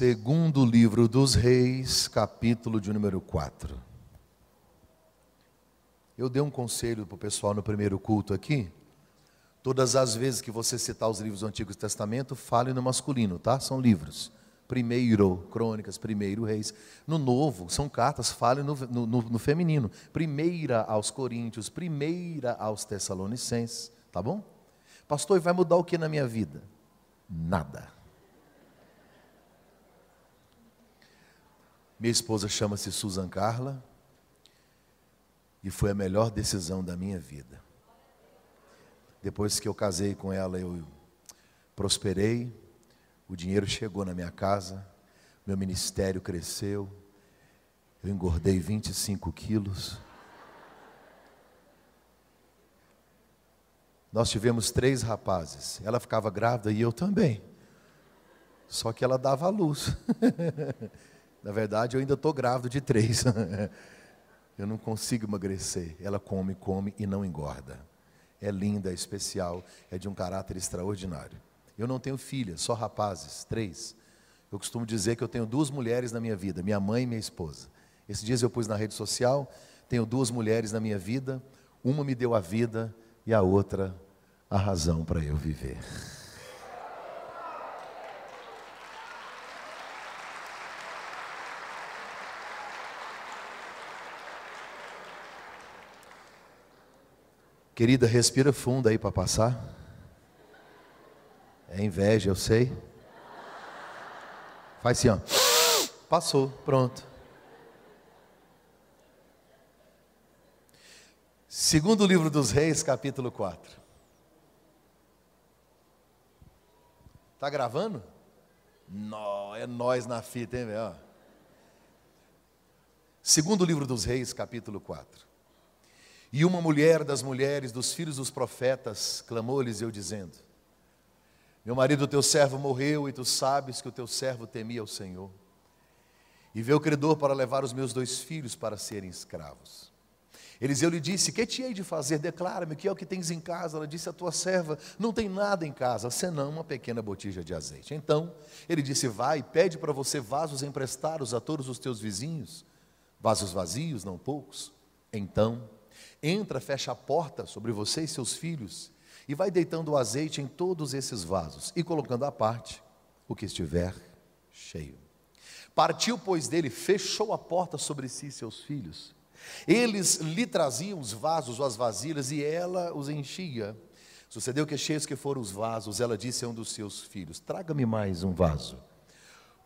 Segundo livro dos Reis, capítulo de número 4. Eu dei um conselho para o pessoal no primeiro culto aqui. Todas as vezes que você citar os livros do Antigo Testamento, fale no masculino, tá? São livros. Primeiro, Crônicas, primeiro, Reis. No Novo, são cartas, fale no, no, no feminino. Primeira aos Coríntios, primeira aos Tessalonicenses, tá bom? Pastor, e vai mudar o que na minha vida? Nada. Minha esposa chama-se Susan Carla e foi a melhor decisão da minha vida. Depois que eu casei com ela, eu prosperei, o dinheiro chegou na minha casa, meu ministério cresceu, eu engordei 25 quilos. Nós tivemos três rapazes, ela ficava grávida e eu também. Só que ela dava a luz. Na verdade, eu ainda estou grávido de três. eu não consigo emagrecer. Ela come, come e não engorda. É linda, é especial, é de um caráter extraordinário. Eu não tenho filhas, só rapazes, três. Eu costumo dizer que eu tenho duas mulheres na minha vida, minha mãe e minha esposa. Esses dias eu pus na rede social, tenho duas mulheres na minha vida, uma me deu a vida e a outra a razão para eu viver. Querida, respira fundo aí para passar. É inveja, eu sei. Faz assim, ó. Passou, pronto. Segundo livro dos Reis, capítulo 4. Tá gravando? Nó, é nós na fita, hein, velho? Segundo livro dos Reis, capítulo 4. E uma mulher das mulheres dos filhos dos profetas clamou Eliseu dizendo: Meu marido, teu servo, morreu, e tu sabes que o teu servo temia o Senhor. E veio o credor para levar os meus dois filhos para serem escravos. Eliseu lhe disse: Que te hei de fazer? Declara-me que é o que tens em casa. Ela disse: A tua serva não tem nada em casa, senão uma pequena botija de azeite. Então ele disse: Vai, pede para você vasos emprestados a todos os teus vizinhos, vasos vazios, não poucos. Então Entra, fecha a porta sobre você e seus filhos e vai deitando o azeite em todos esses vasos e colocando à parte o que estiver cheio. Partiu, pois, dele, fechou a porta sobre si e seus filhos. Eles lhe traziam os vasos ou as vasilhas e ela os enchia. Sucedeu que, cheios que foram os vasos, ela disse a um dos seus filhos: Traga-me mais um vaso.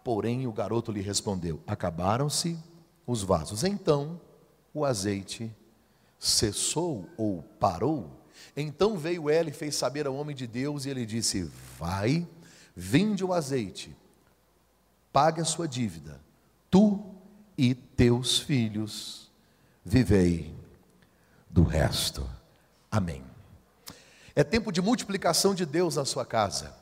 Porém, o garoto lhe respondeu: Acabaram-se os vasos. Então, o azeite cessou ou parou, então veio ela e fez saber ao homem de Deus, e ele disse: Vai, vende o azeite, pague a sua dívida, tu e teus filhos vivei do resto. Amém. É tempo de multiplicação de Deus na sua casa.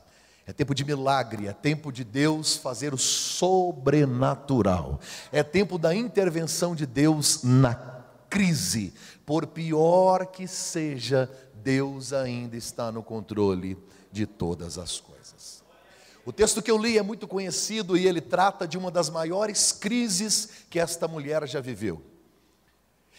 É tempo de milagre, é tempo de Deus fazer o sobrenatural. É tempo da intervenção de Deus na crise, por pior que seja, Deus ainda está no controle de todas as coisas. O texto que eu li é muito conhecido e ele trata de uma das maiores crises que esta mulher já viveu.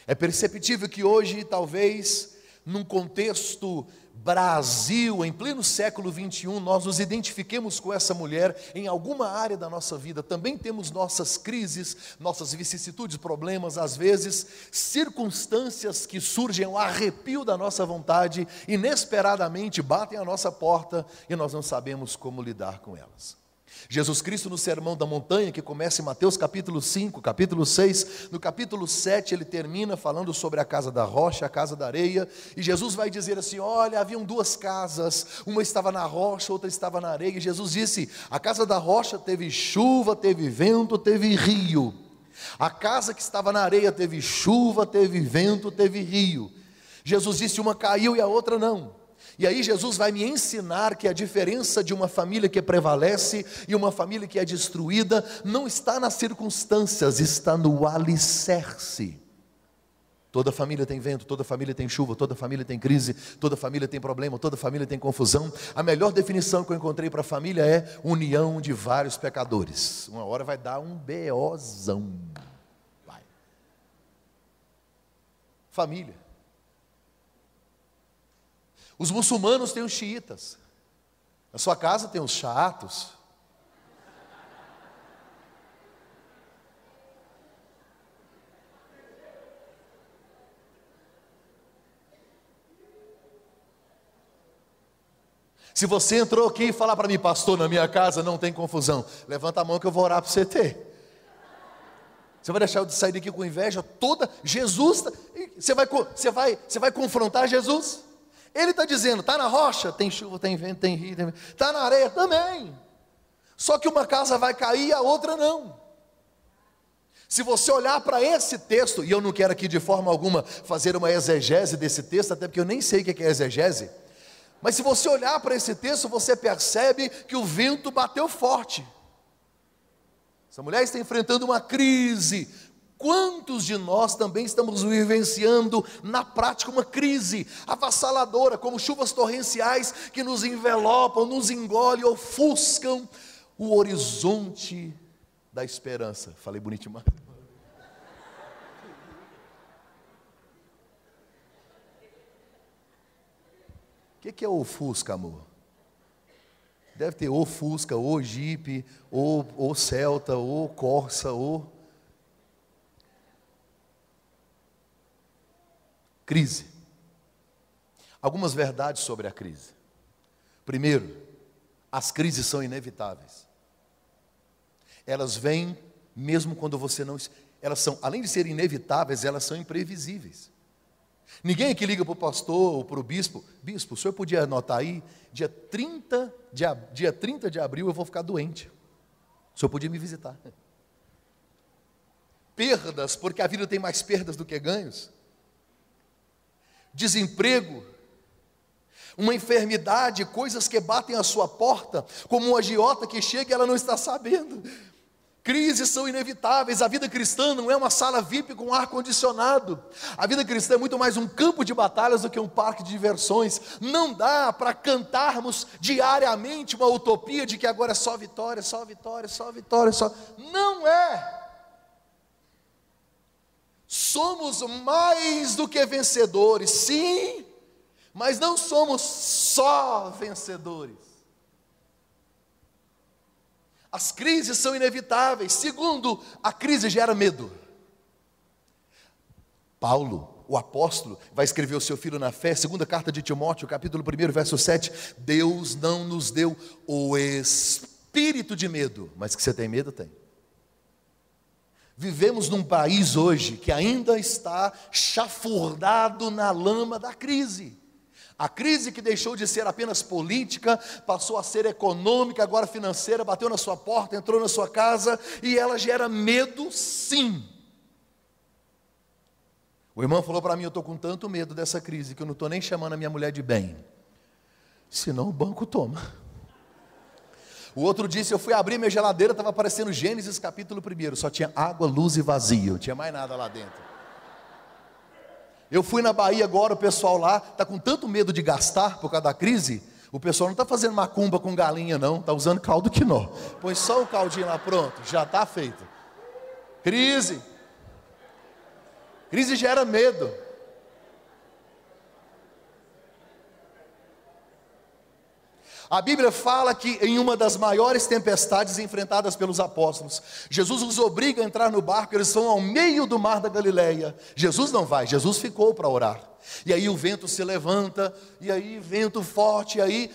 É perceptível que hoje, talvez, num contexto Brasil, em pleno século 21, nós nos identifiquemos com essa mulher em alguma área da nossa vida. Também temos nossas crises, nossas vicissitudes, problemas, às vezes, circunstâncias que surgem ao arrepio da nossa vontade, inesperadamente batem a nossa porta e nós não sabemos como lidar com elas. Jesus Cristo no Sermão da Montanha, que começa em Mateus capítulo 5, capítulo 6, no capítulo 7 ele termina falando sobre a casa da rocha, a casa da areia, e Jesus vai dizer assim: Olha, haviam duas casas, uma estava na rocha, outra estava na areia, e Jesus disse: A casa da rocha teve chuva, teve vento, teve rio, a casa que estava na areia teve chuva, teve vento, teve rio. Jesus disse: Uma caiu e a outra não. E aí Jesus vai me ensinar que a diferença de uma família que prevalece e uma família que é destruída não está nas circunstâncias, está no alicerce. Toda família tem vento, toda família tem chuva, toda família tem crise, toda família tem problema, toda família tem confusão. A melhor definição que eu encontrei para família é união de vários pecadores. Uma hora vai dar um beozão. Vai. Família. Os muçulmanos têm os xiitas. Na sua casa tem os chatos. Se você entrou aqui e falar para mim, pastor, na minha casa não tem confusão, levanta a mão que eu vou orar para você ter. Você vai deixar eu sair daqui com inveja toda? Jesus, tá, você vai, você vai, você vai confrontar Jesus? Ele está dizendo: está na rocha, tem chuva, tem vento, tem rio, está na areia também. Só que uma casa vai cair e a outra não. Se você olhar para esse texto, e eu não quero aqui de forma alguma fazer uma exegese desse texto, até porque eu nem sei o que é exegese, mas se você olhar para esse texto, você percebe que o vento bateu forte. Essa mulher está enfrentando uma crise. Quantos de nós também estamos vivenciando na prática uma crise avassaladora, como chuvas torrenciais que nos envelopam, nos engolem, ofuscam o horizonte da esperança? Falei bonito demais. que, que é o Fusca, amor? Deve ter ou Fusca, ou Jeep, ou, ou Celta, ou Corsa, ou. Crise. Algumas verdades sobre a crise. Primeiro, as crises são inevitáveis. Elas vêm mesmo quando você não. Elas são, além de serem inevitáveis, elas são imprevisíveis. Ninguém que liga para o pastor ou para o bispo, bispo, o senhor podia anotar aí, dia 30 de, dia 30 de abril eu vou ficar doente. O senhor podia me visitar. Perdas, porque a vida tem mais perdas do que ganhos. Desemprego, uma enfermidade, coisas que batem a sua porta, como um agiota que chega e ela não está sabendo. Crises são inevitáveis. A vida cristã não é uma sala VIP com ar condicionado. A vida cristã é muito mais um campo de batalhas do que um parque de diversões. Não dá para cantarmos diariamente uma utopia de que agora é só vitória, só vitória, só vitória, só. Não é. Somos mais do que vencedores, sim, mas não somos só vencedores. As crises são inevitáveis. Segundo, a crise gera medo. Paulo, o apóstolo, vai escrever o seu filho na fé, segunda carta de Timóteo, capítulo 1, verso 7. Deus não nos deu o espírito de medo, mas que você tem medo, tem. Vivemos num país hoje que ainda está chafurdado na lama da crise. A crise que deixou de ser apenas política, passou a ser econômica, agora financeira, bateu na sua porta, entrou na sua casa e ela gera medo, sim. O irmão falou para mim: Eu estou com tanto medo dessa crise que eu não estou nem chamando a minha mulher de bem, senão o banco toma. O outro disse: Eu fui abrir minha geladeira, estava aparecendo Gênesis capítulo 1, só tinha água, luz e vazio, não tinha mais nada lá dentro. Eu fui na Bahia agora, o pessoal lá está com tanto medo de gastar por causa da crise. O pessoal não está fazendo macumba com galinha, não, está usando caldo quinó. Põe só o caldinho lá, pronto, já está feito. Crise. Crise gera medo. A Bíblia fala que em uma das maiores tempestades enfrentadas pelos apóstolos, Jesus os obriga a entrar no barco, eles vão ao meio do mar da Galileia. Jesus não vai, Jesus ficou para orar. E aí o vento se levanta, e aí vento forte, e aí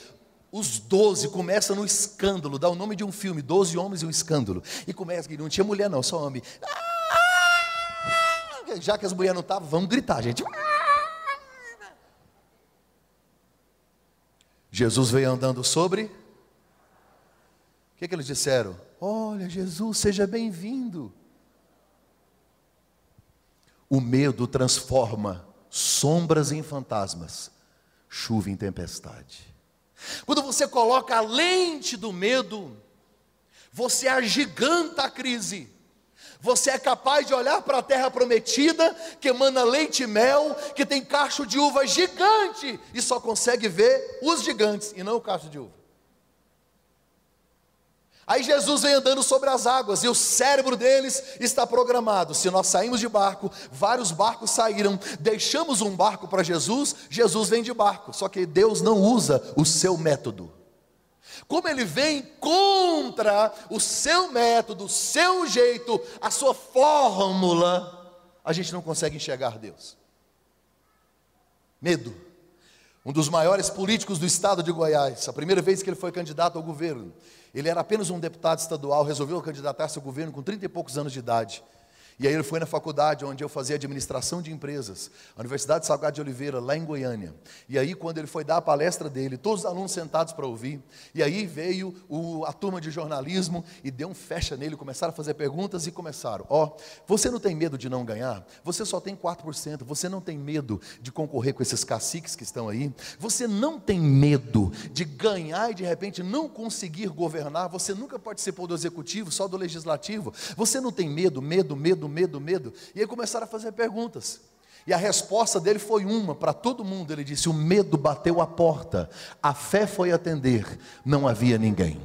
os doze começam no escândalo, dá o nome de um filme, Doze Homens e um Escândalo. E começa, não tinha mulher não, só homem. Ah! Já que as mulheres não estavam, vamos gritar, gente. Jesus veio andando sobre. O que, que eles disseram? Olha, Jesus, seja bem-vindo. O medo transforma sombras em fantasmas, chuva em tempestade. Quando você coloca a lente do medo, você agiganta a crise. Você é capaz de olhar para a terra prometida, que emana leite e mel, que tem cacho de uva gigante, e só consegue ver os gigantes e não o cacho de uva. Aí Jesus vem andando sobre as águas e o cérebro deles está programado. Se nós saímos de barco, vários barcos saíram, deixamos um barco para Jesus, Jesus vem de barco. Só que Deus não usa o seu método. Como ele vem contra o seu método, o seu jeito, a sua fórmula, a gente não consegue enxergar Deus. Medo. Um dos maiores políticos do estado de Goiás, a primeira vez que ele foi candidato ao governo, ele era apenas um deputado estadual, resolveu candidatar-se ao governo com 30 e poucos anos de idade. E aí ele foi na faculdade onde eu fazia administração de empresas, a Universidade Salgado de Oliveira, lá em Goiânia. E aí, quando ele foi dar a palestra dele, todos os alunos sentados para ouvir, e aí veio o, a turma de jornalismo e deu um fecha nele, começaram a fazer perguntas e começaram: Ó, oh, você não tem medo de não ganhar? Você só tem 4%, você não tem medo de concorrer com esses caciques que estão aí? Você não tem medo de ganhar e de repente não conseguir governar? Você nunca participou do executivo, só do legislativo? Você não tem medo, medo, medo, medo, medo. E aí começaram a fazer perguntas. E a resposta dele foi uma para todo mundo. Ele disse: O medo bateu a porta, a fé foi atender, não havia ninguém.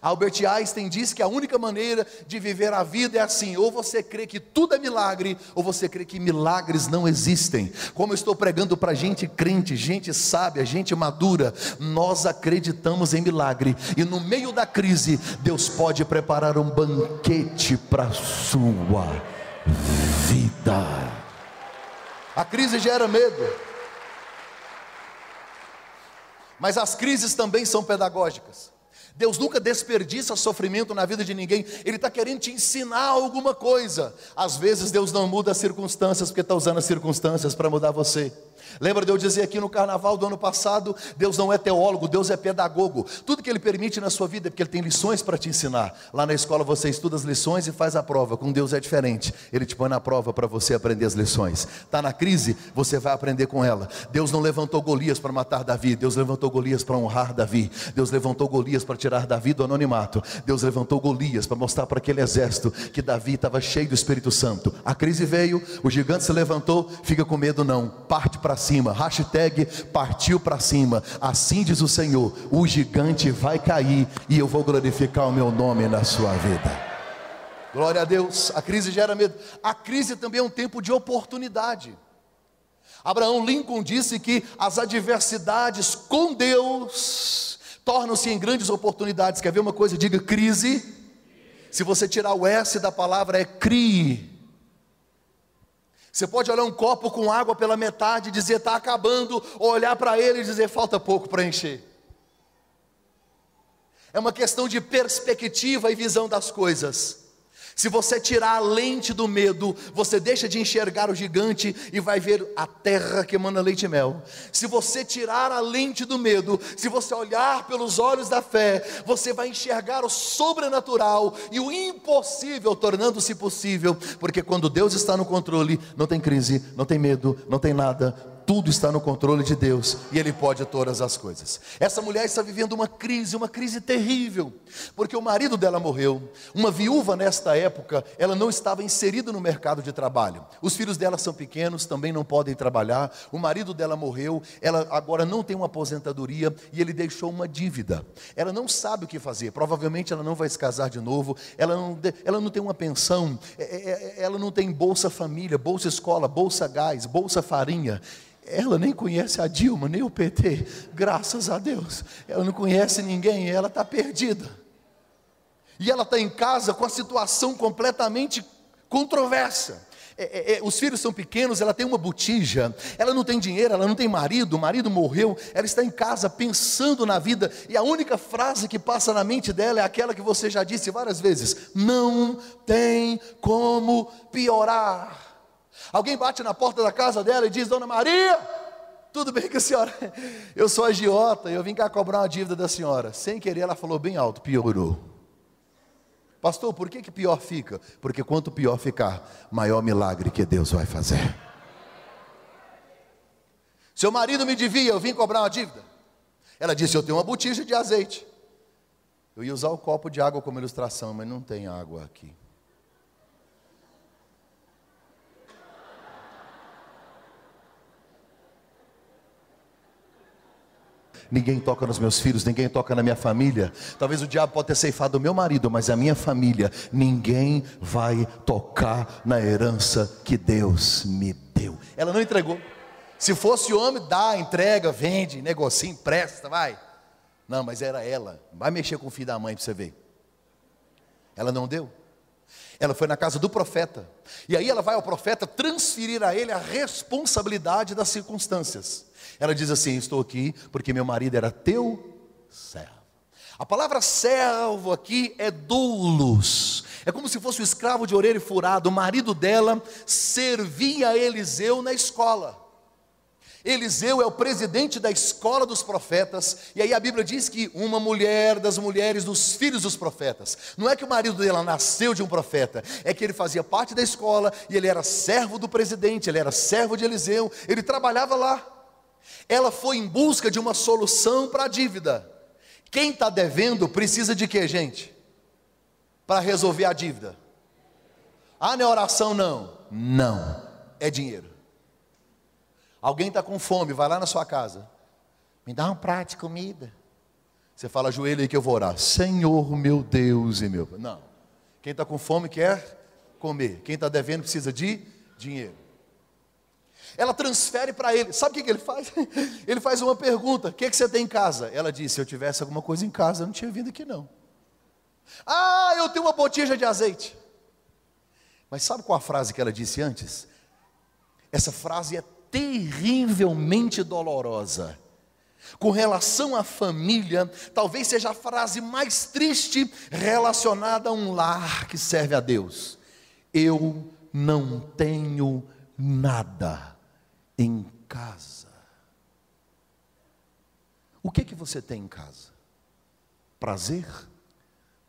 Albert Einstein diz que a única maneira de viver a vida é assim: ou você crê que tudo é milagre, ou você crê que milagres não existem. Como eu estou pregando para gente crente, gente sábia, gente madura, nós acreditamos em milagre, e no meio da crise, Deus pode preparar um banquete para a sua vida. A crise gera medo, mas as crises também são pedagógicas. Deus nunca desperdiça sofrimento na vida de ninguém, Ele está querendo te ensinar alguma coisa. Às vezes Deus não muda as circunstâncias, porque está usando as circunstâncias para mudar você. Lembra de eu dizer aqui no carnaval do ano passado: Deus não é teólogo, Deus é pedagogo. Tudo que Ele permite na sua vida é porque Ele tem lições para te ensinar. Lá na escola você estuda as lições e faz a prova. Com Deus é diferente. Ele te põe na prova para você aprender as lições. Está na crise, você vai aprender com ela. Deus não levantou Golias para matar Davi, Deus levantou Golias para honrar Davi. Deus levantou Golias para tirar Davi do anonimato. Deus levantou Golias para mostrar para aquele exército que Davi estava cheio do Espírito Santo. A crise veio, o gigante se levantou, fica com medo não, parte para cima. Hashtag partiu para cima. Assim diz o Senhor: o gigante vai cair e eu vou glorificar o meu nome na sua vida. Glória a Deus. A crise gera medo. A crise também é um tempo de oportunidade. Abraão Lincoln disse que as adversidades com Deus tornam-se em grandes oportunidades. Quer ver uma coisa? Diga crise. Se você tirar o S da palavra, é crie. Você pode olhar um copo com água pela metade e dizer está acabando, ou olhar para ele e dizer falta pouco para encher. É uma questão de perspectiva e visão das coisas. Se você tirar a lente do medo, você deixa de enxergar o gigante e vai ver a terra que emana leite e mel. Se você tirar a lente do medo, se você olhar pelos olhos da fé, você vai enxergar o sobrenatural e o impossível tornando-se possível, porque quando Deus está no controle, não tem crise, não tem medo, não tem nada, tudo está no controle de Deus e Ele pode todas as coisas. Essa mulher está vivendo uma crise, uma crise terrível, porque o marido dela morreu. Uma viúva nesta época, ela não estava inserida no mercado de trabalho. Os filhos dela são pequenos, também não podem trabalhar. O marido dela morreu, ela agora não tem uma aposentadoria e ele deixou uma dívida. Ela não sabe o que fazer, provavelmente ela não vai se casar de novo, ela não, ela não tem uma pensão, é, é, é, ela não tem bolsa família, bolsa escola, bolsa gás, bolsa farinha. Ela nem conhece a Dilma, nem o PT, graças a Deus. Ela não conhece ninguém, ela está perdida. E ela está em casa com a situação completamente controversa. É, é, é, os filhos são pequenos, ela tem uma botija, ela não tem dinheiro, ela não tem marido, o marido morreu, ela está em casa pensando na vida, e a única frase que passa na mente dela é aquela que você já disse várias vezes: não tem como piorar. Alguém bate na porta da casa dela e diz: Dona Maria, tudo bem com a senhora? Eu sou agiota, eu vim cá cobrar uma dívida da senhora. Sem querer, ela falou bem alto: piorou. Pastor, por que, que pior fica? Porque quanto pior ficar, maior milagre que Deus vai fazer. Seu marido me devia, eu vim cobrar uma dívida. Ela disse: Eu tenho uma botija de azeite. Eu ia usar o copo de água como ilustração, mas não tem água aqui. Ninguém toca nos meus filhos, ninguém toca na minha família. Talvez o diabo possa ter ceifado o meu marido, mas a minha família, ninguém vai tocar na herança que Deus me deu. Ela não entregou. Se fosse homem, dá, entrega, vende, negocia, empresta, vai. Não, mas era ela. Vai mexer com o filho da mãe para você ver. Ela não deu. Ela foi na casa do profeta. E aí ela vai ao profeta transferir a ele a responsabilidade das circunstâncias. Ela diz assim: Estou aqui porque meu marido era teu servo. A palavra servo aqui é doulos. É como se fosse o escravo de orelha furado. O marido dela servia a Eliseu na escola. Eliseu é o presidente da escola dos profetas, e aí a Bíblia diz que uma mulher das mulheres dos filhos dos profetas, não é que o marido dela nasceu de um profeta, é que ele fazia parte da escola e ele era servo do presidente, ele era servo de Eliseu, ele trabalhava lá. Ela foi em busca de uma solução para a dívida. Quem está devendo precisa de quê, gente? Para resolver a dívida. Ah, não é oração, não. Não, é dinheiro. Alguém está com fome, vai lá na sua casa. Me dá um prato de comida. Você fala, ajoelha aí que eu vou orar. Senhor, meu Deus e meu. Não. Quem está com fome quer comer. Quem está devendo precisa de dinheiro. Ela transfere para ele. Sabe o que, que, ele faz? Ele faz uma pergunta: O que, que você tem em casa? Ela disse: Se eu tivesse alguma coisa em casa, eu não tinha vindo aqui não. Ah, eu tenho uma botija de azeite. Mas sabe qual a frase que ela disse antes? Essa frase é terrivelmente dolorosa. Com relação à família, talvez seja a frase mais triste relacionada a um lar que serve a Deus. Eu não tenho nada em casa. O que que você tem em casa? Prazer,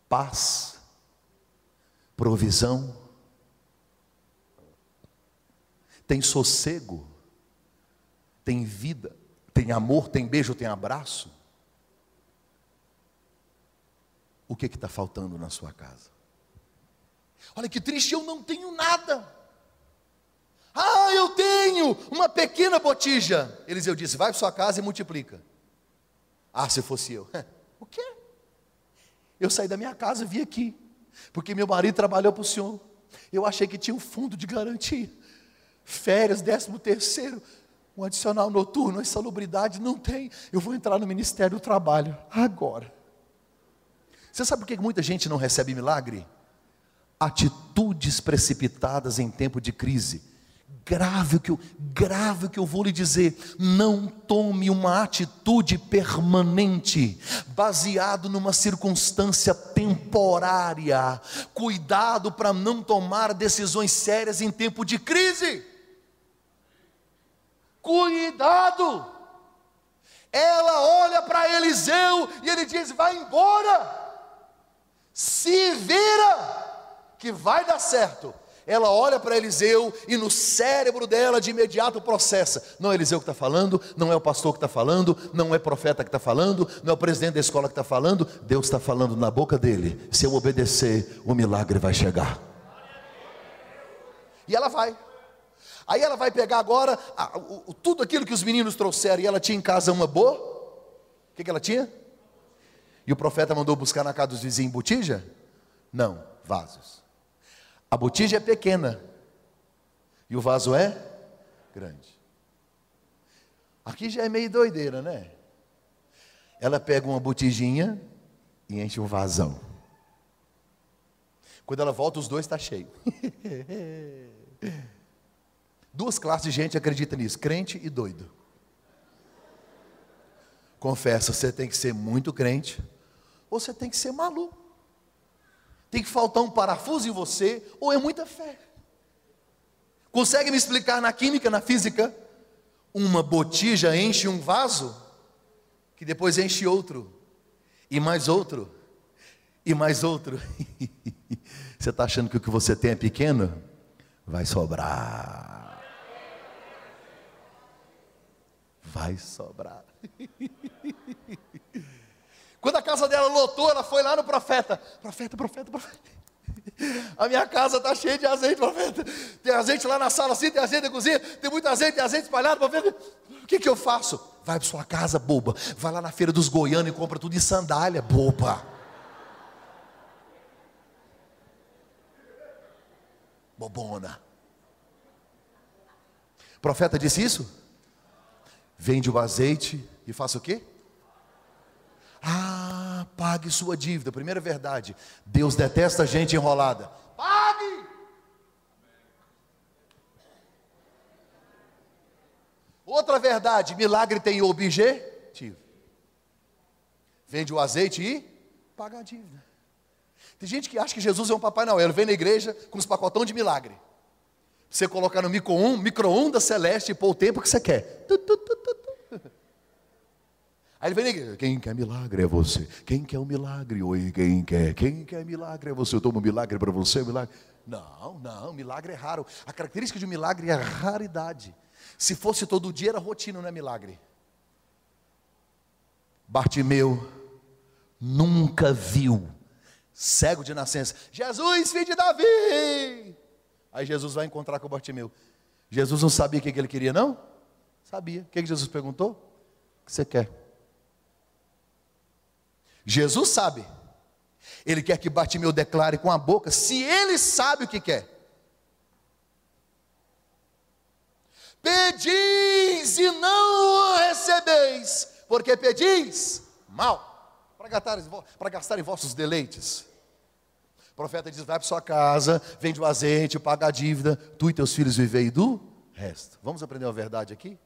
paz, provisão, tem sossego, tem vida, tem amor, tem beijo, tem abraço. O que está faltando na sua casa? Olha que triste, eu não tenho nada. Ah, eu tenho uma pequena botija. Eliseu disse: vai para sua casa e multiplica. Ah, se fosse eu. o quê? Eu saí da minha casa e vim aqui, porque meu marido trabalhou para o senhor. Eu achei que tinha um fundo de garantia. Férias, décimo terceiro um adicional noturno, a insalubridade, não tem. Eu vou entrar no Ministério do Trabalho agora. Você sabe por que muita gente não recebe milagre? Atitudes precipitadas em tempo de crise. Grave o que eu, grave o que eu vou lhe dizer. Não tome uma atitude permanente, baseado numa circunstância temporária. Cuidado para não tomar decisões sérias em tempo de crise. Cuidado! Ela olha para Eliseu e ele diz: Vai embora, se vira, que vai dar certo. Ela olha para Eliseu e no cérebro dela de imediato processa: não é Eliseu que está falando, não é o pastor que está falando, não é profeta que está falando, não é o presidente da escola que está falando, Deus está falando na boca dele. Se eu obedecer, o milagre vai chegar. E ela vai. Aí ela vai pegar agora a, o, tudo aquilo que os meninos trouxeram, e ela tinha em casa uma boa. O que, que ela tinha? E o profeta mandou buscar na casa dos vizinhos botija? Não, vasos. A botija é pequena e o vaso é grande. Aqui já é meio doideira, né? Ela pega uma botijinha e enche um vasão. Quando ela volta, os dois estão tá cheios. Duas classes de gente acredita nisso: crente e doido. Confessa, você tem que ser muito crente, ou você tem que ser maluco. Tem que faltar um parafuso em você, ou é muita fé. Consegue me explicar na química, na física? Uma botija enche um vaso, que depois enche outro, e mais outro, e mais outro. você está achando que o que você tem é pequeno? Vai sobrar. Vai sobrar. Quando a casa dela lotou, ela foi lá no profeta. Profeta, profeta, profeta. A minha casa está cheia de azeite, profeta. Tem azeite lá na sala, assim, tem azeite na cozinha, tem muito azeite, tem azeite espalhado, profeta. O que, que eu faço? Vai para sua casa, boba. Vai lá na feira dos goianos e compra tudo em sandália, boba. Bobona. O profeta disse isso? Vende o azeite e faça o quê? Ah, pague sua dívida. Primeira verdade. Deus detesta gente enrolada. Pague! Outra verdade, milagre tem objetivo. Vende o azeite e paga a dívida. Tem gente que acha que Jesus é um Papai Noel, vem na igreja com os pacotão de milagre. Você colocar no micro-ondas micro celeste e pôr o tempo que você quer. Tu, tu, tu, Aí ele vem na quem quer milagre é você. Quem quer um milagre? Oi, quem quer? Quem quer milagre é você. Eu tomo um milagre para você, milagre. Não, não, milagre é raro. A característica de um milagre é a raridade. Se fosse todo dia, era rotina, não é milagre. Bartimeu nunca viu, cego de nascença, Jesus, filho de Davi. Aí Jesus vai encontrar com Bartimeu. Jesus não sabia o que ele queria, não? Sabia. O que Jesus perguntou? O que você quer? Jesus sabe. Ele quer que Bartimeu declare com a boca se ele sabe o que quer. Pedis e não o recebeis, porque pedis mal, para gastar, em vossos deleites. O profeta diz: vai para sua casa, vende o azeite, paga a dívida, tu e teus filhos vivei do resto. Vamos aprender uma verdade aqui?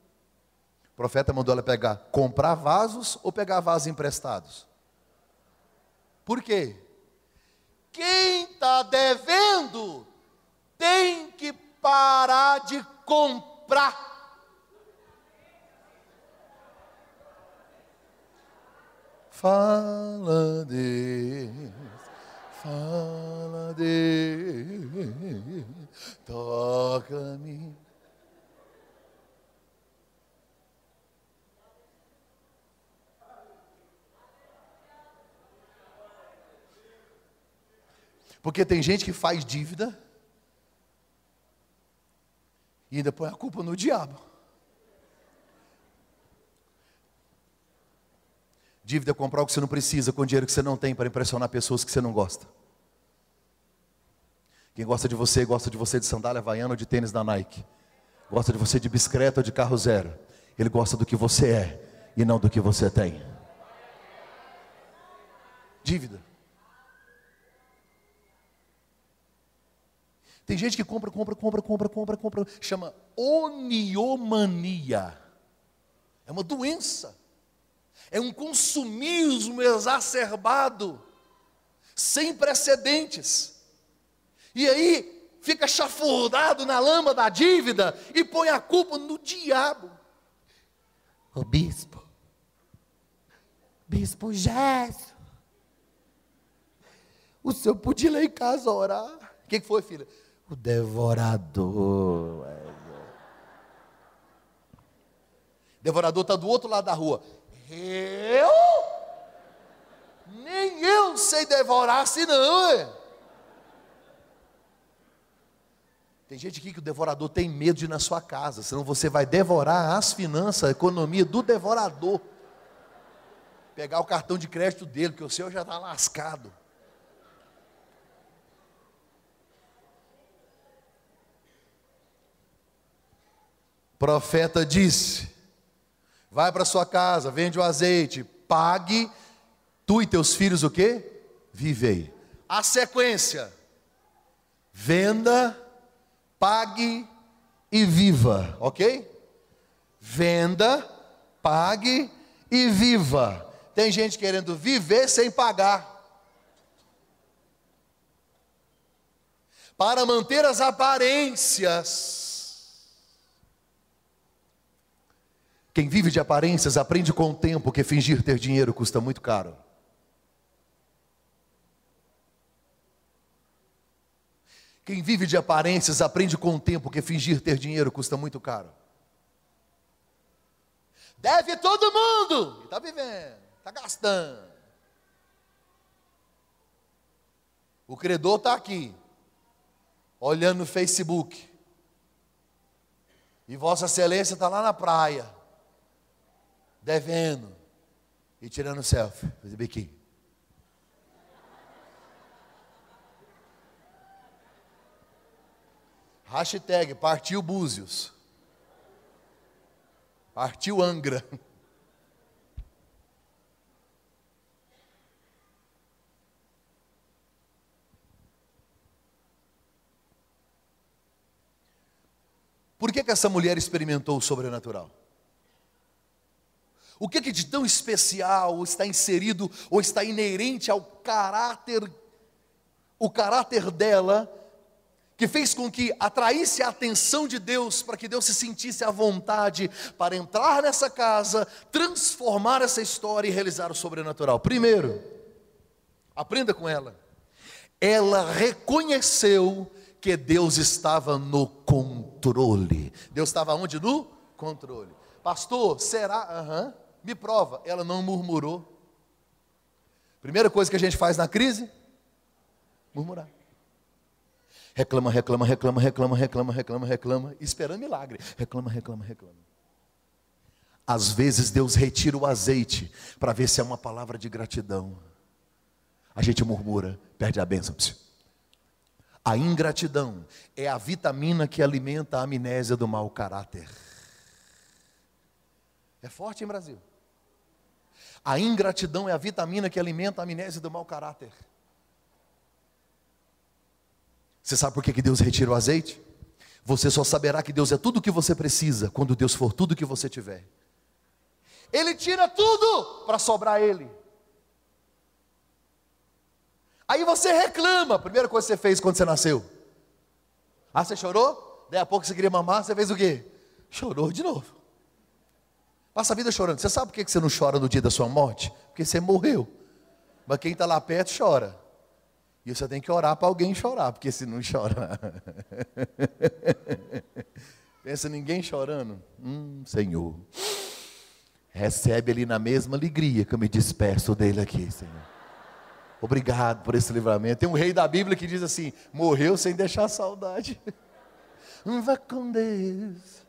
O profeta mandou ela pegar, comprar vasos ou pegar vasos emprestados? Por quê? Quem está devendo tem que parar de comprar. Fala Deus, fala Deus, toca-me. Porque tem gente que faz dívida e ainda põe a culpa no diabo. Dívida é comprar o que você não precisa com dinheiro que você não tem para impressionar pessoas que você não gosta. Quem gosta de você, gosta de você de sandália havaiana ou de tênis da Nike. Gosta de você de bicicleta ou de carro zero. Ele gosta do que você é e não do que você tem. Dívida. Tem gente que compra, compra, compra, compra, compra, compra, chama oniomania. É uma doença. É um consumismo exacerbado, sem precedentes. E aí fica chafurdado na lama da dívida e põe a culpa no diabo. O bispo, bispo Gesso, o senhor podia ir lá em casa orar. O que foi, filha? O devorador. Devorador está do outro lado da rua. Eu? Nem eu sei devorar assim não. É? Tem gente aqui que o devorador tem medo de ir na sua casa, senão você vai devorar as finanças, a economia do devorador. Pegar o cartão de crédito dele, porque o seu já está lascado. Profeta disse: Vai para sua casa, vende o azeite, pague, tu e teus filhos o que? Vivei. A sequência: venda, pague e viva, ok? Venda, pague e viva. Tem gente querendo viver sem pagar. Para manter as aparências Quem vive de aparências aprende com o tempo que fingir ter dinheiro custa muito caro. Quem vive de aparências aprende com o tempo que fingir ter dinheiro custa muito caro. Deve todo mundo, está vivendo, está gastando. O credor está aqui, olhando no Facebook. E Vossa Excelência está lá na praia devendo e tirando selfie, fazer biquinho. Hashtag partiu Búzios. Partiu Angra. Por que, que essa mulher experimentou o sobrenatural? O que, que de tão especial está inserido ou está inerente ao caráter, o caráter dela, que fez com que atraísse a atenção de Deus, para que Deus se sentisse à vontade para entrar nessa casa, transformar essa história e realizar o sobrenatural? Primeiro, aprenda com ela, ela reconheceu que Deus estava no controle. Deus estava onde? No controle. Pastor, será? Uhum. Me prova. Ela não murmurou. Primeira coisa que a gente faz na crise: murmurar. Reclama, reclama, reclama, reclama, reclama, reclama, reclama, esperando milagre. Reclama, reclama, reclama. Às vezes Deus retira o azeite para ver se é uma palavra de gratidão. A gente murmura, perde a bênção. A ingratidão é a vitamina que alimenta a amnésia do mau caráter. É forte, em Brasil? A ingratidão é a vitamina que alimenta a amnésia do mau caráter. Você sabe por que Deus retira o azeite? Você só saberá que Deus é tudo o que você precisa quando Deus for tudo o que você tiver. Ele tira tudo para sobrar Ele. Aí você reclama. Primeira coisa que você fez quando você nasceu. Ah, você chorou? Daí a pouco você queria mamar, você fez o quê? Chorou de novo. Passa a vida chorando. Você sabe por que você não chora no dia da sua morte? Porque você morreu. Mas quem está lá perto chora. E você tem que orar para alguém chorar, porque se não chora. Pensa ninguém chorando. Hum, Senhor. Recebe ele na mesma alegria que eu me despeço dele aqui, Senhor. Obrigado por esse livramento. Tem um rei da Bíblia que diz assim: morreu sem deixar saudade. Vá com Deus.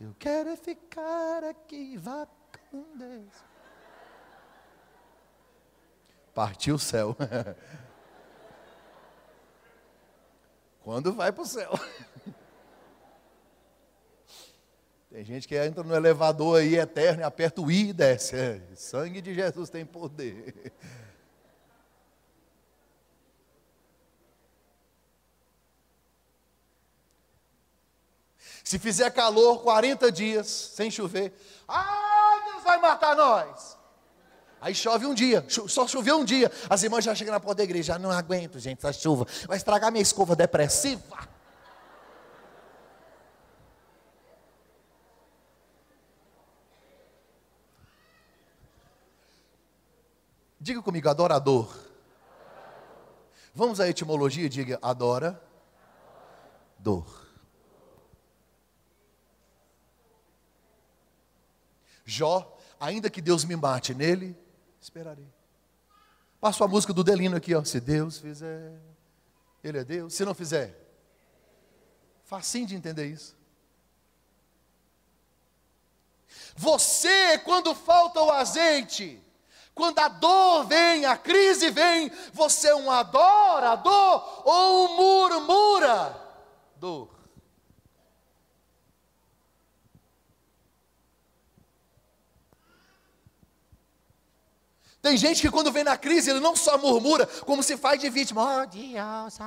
Eu quero é ficar aqui, vá com Deus. Partiu o céu. Quando vai para o céu. Tem gente que entra no elevador aí eterno e aperta o I e desce. É, sangue de Jesus tem poder. Se fizer calor 40 dias sem chover, ah, Deus vai matar nós. Aí chove um dia, só choveu um dia. As irmãs já chegam na porta da igreja, não aguento, gente, essa chuva. Vai estragar minha escova depressiva. Diga comigo, adorador. Vamos à etimologia, diga adora, dor. Jó, ainda que Deus me mate nele, esperarei. Passo a música do Delino aqui, ó. Se Deus fizer, Ele é Deus. Se não fizer, facinho de entender isso. Você, quando falta o azeite, quando a dor vem, a crise vem, você é um adorador ou um murmurador? Tem gente que quando vem na crise, ele não só murmura, como se faz de vítima. Oh, Deus,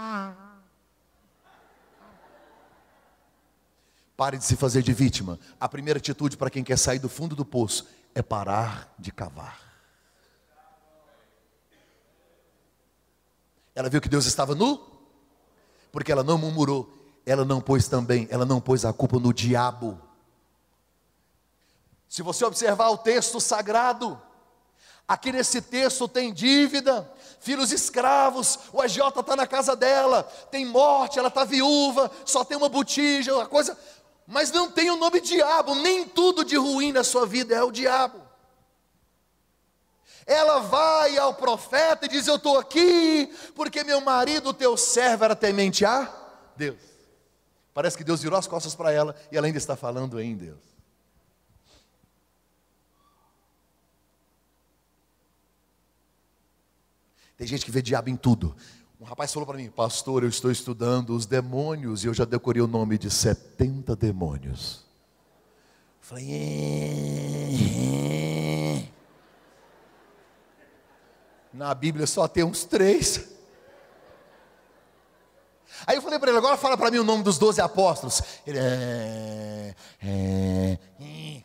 Pare de se fazer de vítima. A primeira atitude para quem quer sair do fundo do poço é parar de cavar. Ela viu que Deus estava nu, porque ela não murmurou, ela não pôs também, ela não pôs a culpa no diabo. Se você observar o texto sagrado, Aqui nesse texto tem dívida, filhos escravos, o agiota está na casa dela, tem morte, ela está viúva, só tem uma botija, uma coisa, mas não tem o nome diabo, nem tudo de ruim na sua vida é o diabo. Ela vai ao profeta e diz: Eu estou aqui, porque meu marido, teu servo, era temente a Deus. Parece que Deus virou as costas para ela e ela ainda está falando em Deus. Tem gente que vê diabo em tudo. Um rapaz falou para mim, pastor, eu estou estudando os demônios e eu já decorei o nome de 70 demônios. Falei, é... na Bíblia só tem uns três. Aí eu falei para ele, agora fala para mim o nome dos doze apóstolos. Ele é, é, é.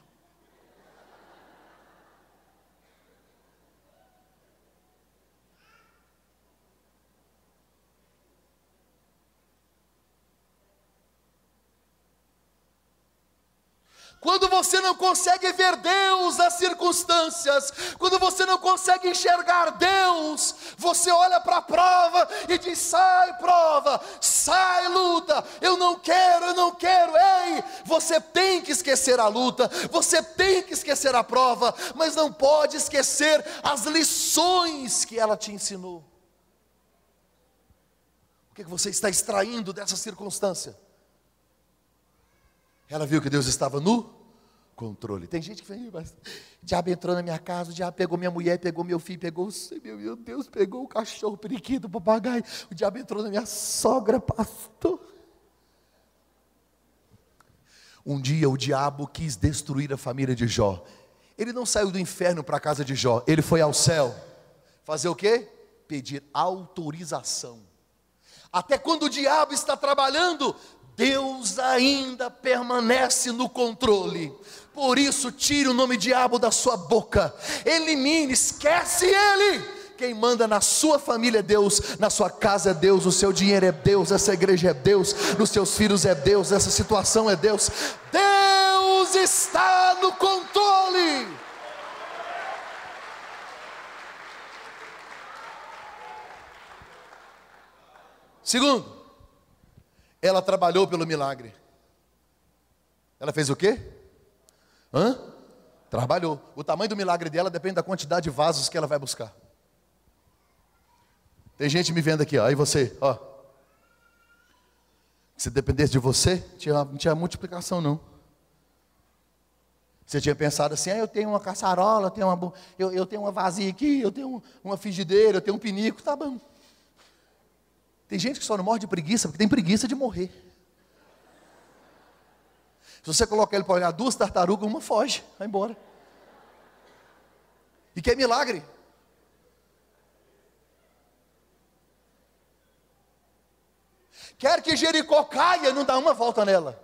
Quando você não consegue ver Deus nas circunstâncias, quando você não consegue enxergar Deus, você olha para a prova e diz: sai prova, sai luta, eu não quero, eu não quero. Ei, você tem que esquecer a luta, você tem que esquecer a prova, mas não pode esquecer as lições que ela te ensinou. O que você está extraindo dessa circunstância? Ela viu que Deus estava no controle. Tem gente que vem, mas o diabo entrou na minha casa, o diabo pegou minha mulher, pegou meu filho, pegou, meu Deus, pegou o cachorro, o periquito, o papagaio. O diabo entrou na minha sogra, pastor. Um dia o diabo quis destruir a família de Jó. Ele não saiu do inferno para a casa de Jó, ele foi ao céu. Fazer o quê? Pedir autorização. Até quando o diabo está trabalhando, Deus ainda permanece no controle. Por isso, tire o nome diabo da sua boca, elimine, esquece ele. Quem manda na sua família é Deus, na sua casa é Deus, o seu dinheiro é Deus, essa igreja é Deus, nos seus filhos é Deus, essa situação é Deus. Deus está no controle. Segundo, ela trabalhou pelo milagre. Ela fez o quê? Hã? Trabalhou. O tamanho do milagre dela depende da quantidade de vasos que ela vai buscar. Tem gente me vendo aqui, ó. Aí você, ó. Se dependesse de você, tinha, não tinha multiplicação, não. Você tinha pensado assim, ah, eu tenho uma caçarola, eu tenho uma, eu, eu tenho uma vazia aqui, eu tenho uma frigideira, eu tenho um pinico, tá bom. Tem gente que só não morre de preguiça porque tem preguiça de morrer. Se você colocar ele para olhar duas tartarugas, uma foge, vai embora. E que é milagre. Quer que Jericó caia, não dá uma volta nela.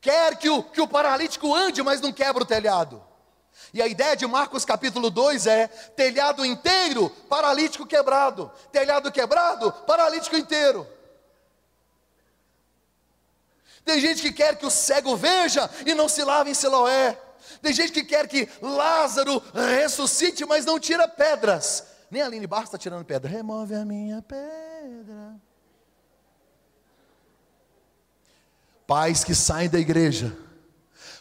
Quer que o, que o paralítico ande, mas não quebra o telhado. E a ideia de Marcos capítulo 2 é: telhado inteiro, paralítico quebrado. Telhado quebrado, paralítico inteiro. Tem gente que quer que o cego veja e não se lave em Siloé. Tem gente que quer que Lázaro ressuscite, mas não tira pedras. Nem a Aline Barros está tirando pedra. Remove a minha pedra. Pais que saem da igreja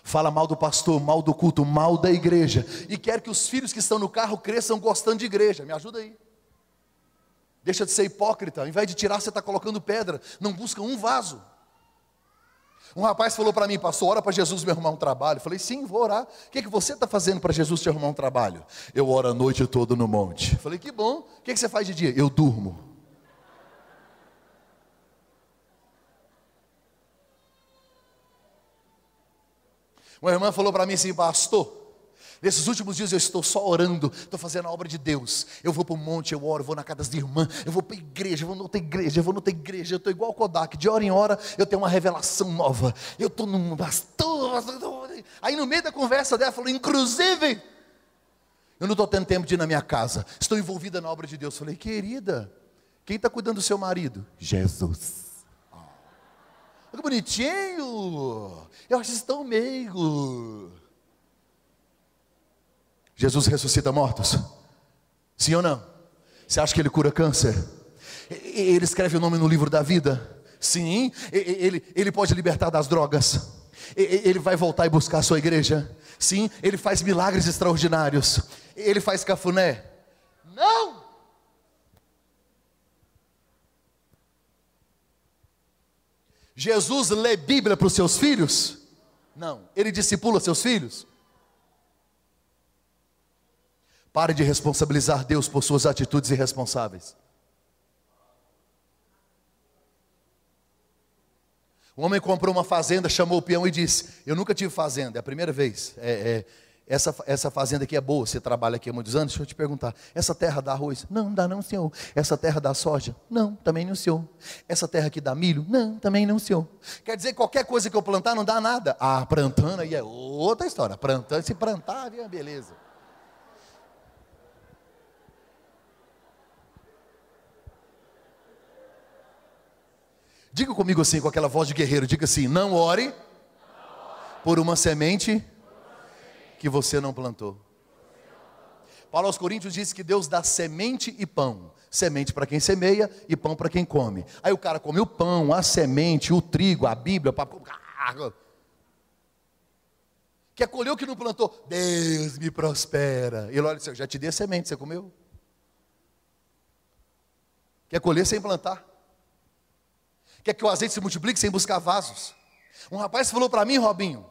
fala mal do pastor, mal do culto, mal da igreja, e quer que os filhos que estão no carro cresçam gostando de igreja. Me ajuda aí. Deixa de ser hipócrita, ao invés de tirar, você está colocando pedra. Não busca um vaso. Um rapaz falou para mim, pastor, ora para Jesus me arrumar um trabalho. Eu falei, sim, vou orar. O que, que você está fazendo para Jesus te arrumar um trabalho? Eu oro a noite toda no monte. Eu falei, que bom. O que, que você faz de dia? Eu durmo. Uma irmã falou para mim assim, pastor, nesses últimos dias eu estou só orando, estou fazendo a obra de Deus. Eu vou para o monte, eu oro, vou na casa das irmãs, eu vou para a igreja, eu vou na outra igreja, eu vou na outra igreja, eu estou igual Kodak, de hora em hora eu tenho uma revelação nova. Eu estou num pastor, aí no meio da conversa dela falou, inclusive, eu não estou tendo tempo de ir na minha casa, estou envolvida na obra de Deus. falei, querida, quem está cuidando do seu marido? Jesus. Que bonitinho! Eu acho isso tão meigo. Jesus ressuscita mortos? Sim ou não? Você acha que ele cura câncer? Ele escreve o nome no livro da vida? Sim. Ele, ele pode libertar das drogas? Ele vai voltar e buscar a sua igreja? Sim. Ele faz milagres extraordinários? Ele faz cafuné? Não! Jesus lê Bíblia para os seus filhos? Não. Ele discipula seus filhos? Pare de responsabilizar Deus por suas atitudes irresponsáveis. Um homem comprou uma fazenda, chamou o peão e disse: Eu nunca tive fazenda, é a primeira vez. É, é, essa, essa fazenda aqui é boa, você trabalha aqui há muitos anos, deixa eu te perguntar. Essa terra dá arroz? Não, dá não, senhor. Essa terra dá soja? Não, também não, senhor. Essa terra aqui dá milho? Não, também não, senhor. Quer dizer, qualquer coisa que eu plantar não dá nada. Ah, plantando aí é outra história. Plantando, se plantar, é beleza. Diga comigo assim, com aquela voz de guerreiro, diga assim: não ore por uma semente que você não plantou. Paulo aos Coríntios diz que Deus dá semente e pão. Semente para quem semeia e pão para quem come. Aí o cara come o pão, a semente, o trigo, a Bíblia, o Quer colher o que não plantou? Deus me prospera. Ele olha assim, eu já te dei a semente, você comeu? Quer colher sem plantar? Quer que o azeite se multiplique sem buscar vasos? Um rapaz falou para mim, Robinho.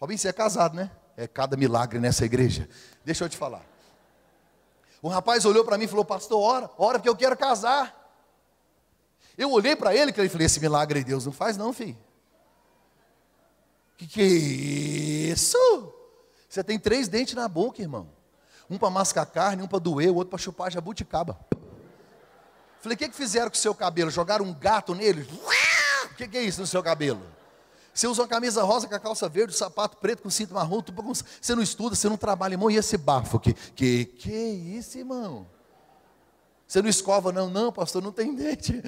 Robinho, você é casado, né? É cada milagre nessa igreja. Deixa eu te falar. O rapaz olhou para mim e falou: Pastor, ora, ora, porque eu quero casar. Eu olhei para ele e falei: Esse milagre aí Deus não faz, não, filho. Que que é isso? Você tem três dentes na boca, irmão. Um para mascar carne, um para doer, o outro para chupar jabuticaba. Falei, o que, que fizeram com o seu cabelo? Jogaram um gato nele? O que, que é isso no seu cabelo? Você usa uma camisa rosa com a calça verde, um sapato preto com cinto marrom, você não estuda, você não trabalha, irmão, e esse bafo? Que, que é isso, irmão? Você não escova, não, não, pastor, não tem dente.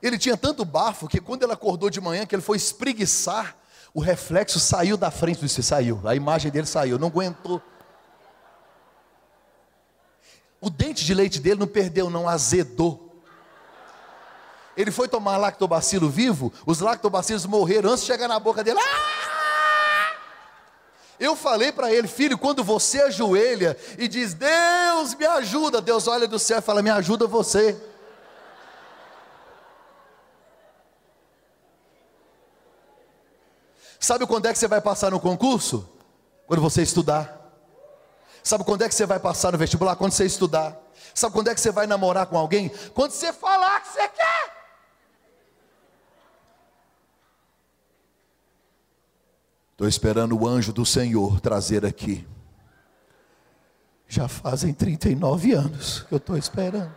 Ele tinha tanto bafo que quando ele acordou de manhã, que ele foi espreguiçar, o reflexo saiu da frente do saiu, a imagem dele saiu, não aguentou. O dente de leite dele não perdeu, não azedou. Ele foi tomar lactobacilo vivo, os lactobacilos morreram antes de chegar na boca dele. Ah! Eu falei para ele, filho, quando você ajoelha e diz, Deus me ajuda, Deus olha do céu e fala, me ajuda você. Sabe quando é que você vai passar no concurso? Quando você estudar. Sabe quando é que você vai passar no vestibular? Quando você estudar. Sabe quando é que você vai namorar com alguém? Quando você falar que você quer. Estou esperando o anjo do Senhor trazer aqui. Já fazem 39 anos que eu estou esperando.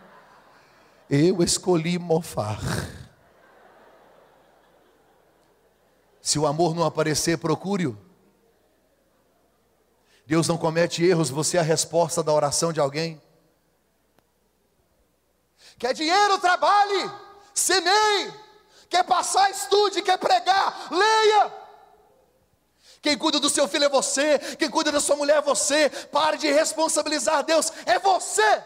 Eu escolhi mofar. Se o amor não aparecer, procure-o. Deus não comete erros, você é a resposta da oração de alguém. Quer dinheiro, trabalhe, semeie. Quer passar, estude. Quer pregar, leia. Quem cuida do seu filho é você, quem cuida da sua mulher é você. Pare de responsabilizar Deus, é você.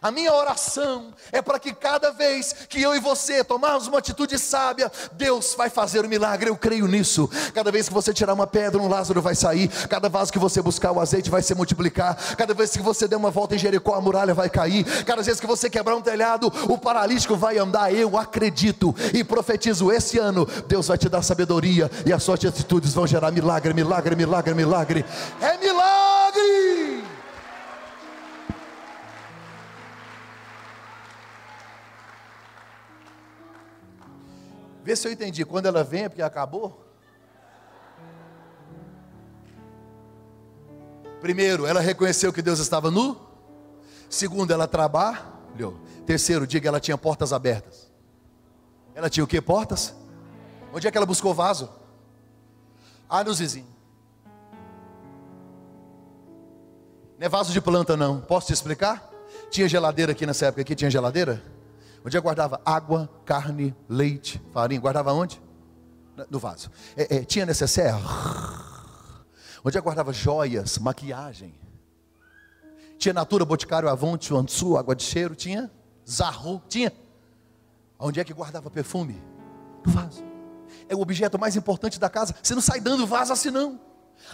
A minha oração é para que cada vez que eu e você tomarmos uma atitude sábia, Deus vai fazer um milagre, eu creio nisso. Cada vez que você tirar uma pedra, um Lázaro vai sair. Cada vaso que você buscar, o azeite vai se multiplicar. Cada vez que você der uma volta em Jericó, a muralha vai cair. Cada vez que você quebrar um telhado, o paralítico vai andar. Eu acredito e profetizo esse ano, Deus vai te dar sabedoria e as suas atitudes vão gerar milagre, milagre, milagre, milagre. É milagre! Vê se eu entendi. Quando ela vem é porque acabou? Primeiro, ela reconheceu que Deus estava nu. Segundo, ela trabalhou. Terceiro, diga, ela tinha portas abertas. Ela tinha o que? Portas? Onde é que ela buscou vaso? Ah, nos vizinhos. Não é vaso de planta, não. Posso te explicar? Tinha geladeira aqui nessa época aqui? Tinha geladeira? Onde é guardava água, carne, leite, farinha. Guardava onde? No vaso. É, é, tinha necessaire. Onde é guardava joias, maquiagem. Tinha Natura, Boticário, Avon, Ansu, água de cheiro. Tinha Zarro. Tinha. Onde é que guardava perfume? No vaso. É o objeto mais importante da casa. Você não sai dando vaso assim não.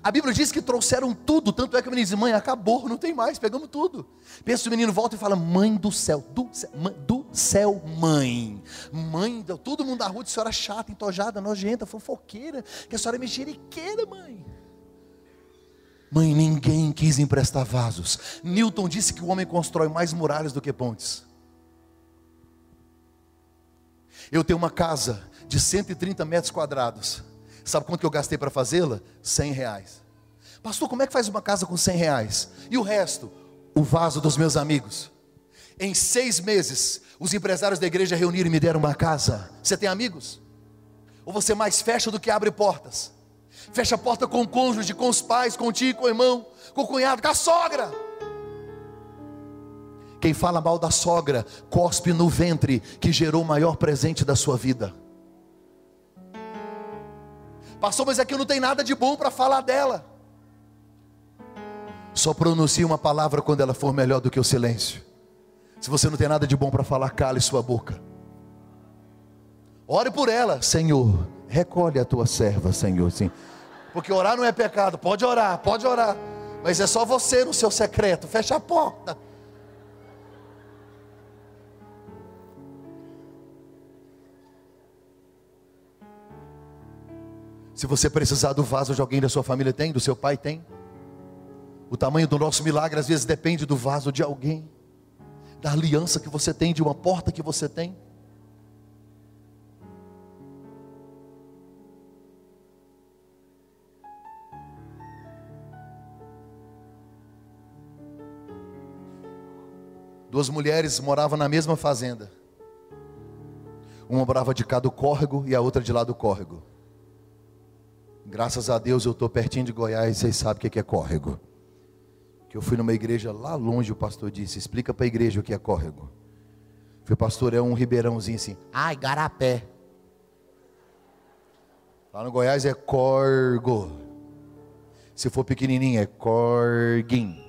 A Bíblia diz que trouxeram tudo, tanto é que o menino diz: Mãe, acabou, não tem mais, pegamos tudo. Pensa o menino volta e fala: Mãe do céu, do céu, mãe, do céu mãe. Mãe, todo mundo da rua de senhora chata, entojada, nojenta, fofoqueira, que a senhora é mexeriqueira, mãe. Mãe, ninguém quis emprestar vasos. Newton disse que o homem constrói mais muralhas do que pontes. Eu tenho uma casa de 130 metros quadrados. Sabe quanto que eu gastei para fazê-la? 100 reais. Pastor, como é que faz uma casa com 100 reais? E o resto? O vaso dos meus amigos. Em seis meses, os empresários da igreja reuniram e me deram uma casa. Você tem amigos? Ou você mais fecha do que abre portas? Fecha a porta com o cônjuge, com os pais, com o tio, com o irmão, com o cunhado, com a sogra. Quem fala mal da sogra, cospe no ventre que gerou o maior presente da sua vida. Pastor, mas aqui não tem nada de bom para falar dela. Só pronuncie uma palavra quando ela for melhor do que o silêncio. Se você não tem nada de bom para falar, cale sua boca. Ore por ela, Senhor. Recolhe a tua serva, Senhor. Sim. Porque orar não é pecado. Pode orar, pode orar. Mas é só você no seu secreto. Fecha a porta. Se você precisar do vaso de alguém da sua família, tem, do seu pai, tem. O tamanho do nosso milagre às vezes depende do vaso de alguém, da aliança que você tem, de uma porta que você tem. Duas mulheres moravam na mesma fazenda. Uma morava de cá do córrego e a outra de lá do córrego. Graças a Deus eu estou pertinho de Goiás, vocês sabem o que é córrego que eu fui numa igreja lá longe, o pastor disse: explica para a igreja o que é córrego. Foi pastor, é um ribeirãozinho assim. Ai, garapé. Lá no Goiás é corgo. Se for pequenininho é corguim.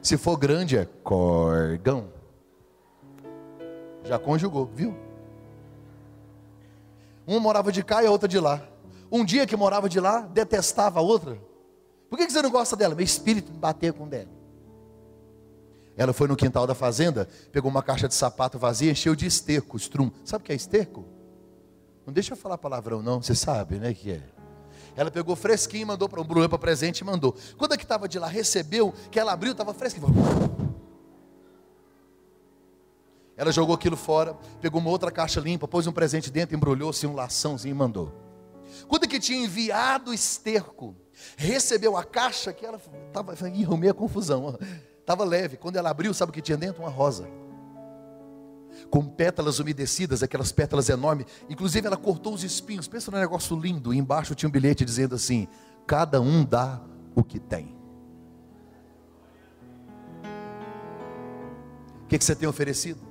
Se for grande é corgão. Já conjugou, viu? Uma morava de cá e a outra de lá. Um dia que morava de lá, detestava a outra. Por que você não gosta dela? Meu espírito bateu com dela. Ela foi no quintal da fazenda, pegou uma caixa de sapato vazia, encheu de esterco, estrum. Sabe o que é esterco? Não deixa eu falar palavrão não, você sabe, né que é. Ela pegou fresquinho, mandou para o Bruno para presente e mandou. Quando é que estava de lá, recebeu, que ela abriu, estava fresquinho. Ela jogou aquilo fora, pegou uma outra caixa limpa, pôs um presente dentro, embrulhou-se um laçãozinho e mandou. Quando é que tinha enviado esterco, recebeu a caixa que ela estava, arrumei a confusão, estava leve. Quando ela abriu, sabe o que tinha dentro? Uma rosa. Com pétalas umedecidas, aquelas pétalas enormes. Inclusive, ela cortou os espinhos. Pensa num negócio lindo. E embaixo tinha um bilhete dizendo assim: Cada um dá o que tem. O que, que você tem oferecido?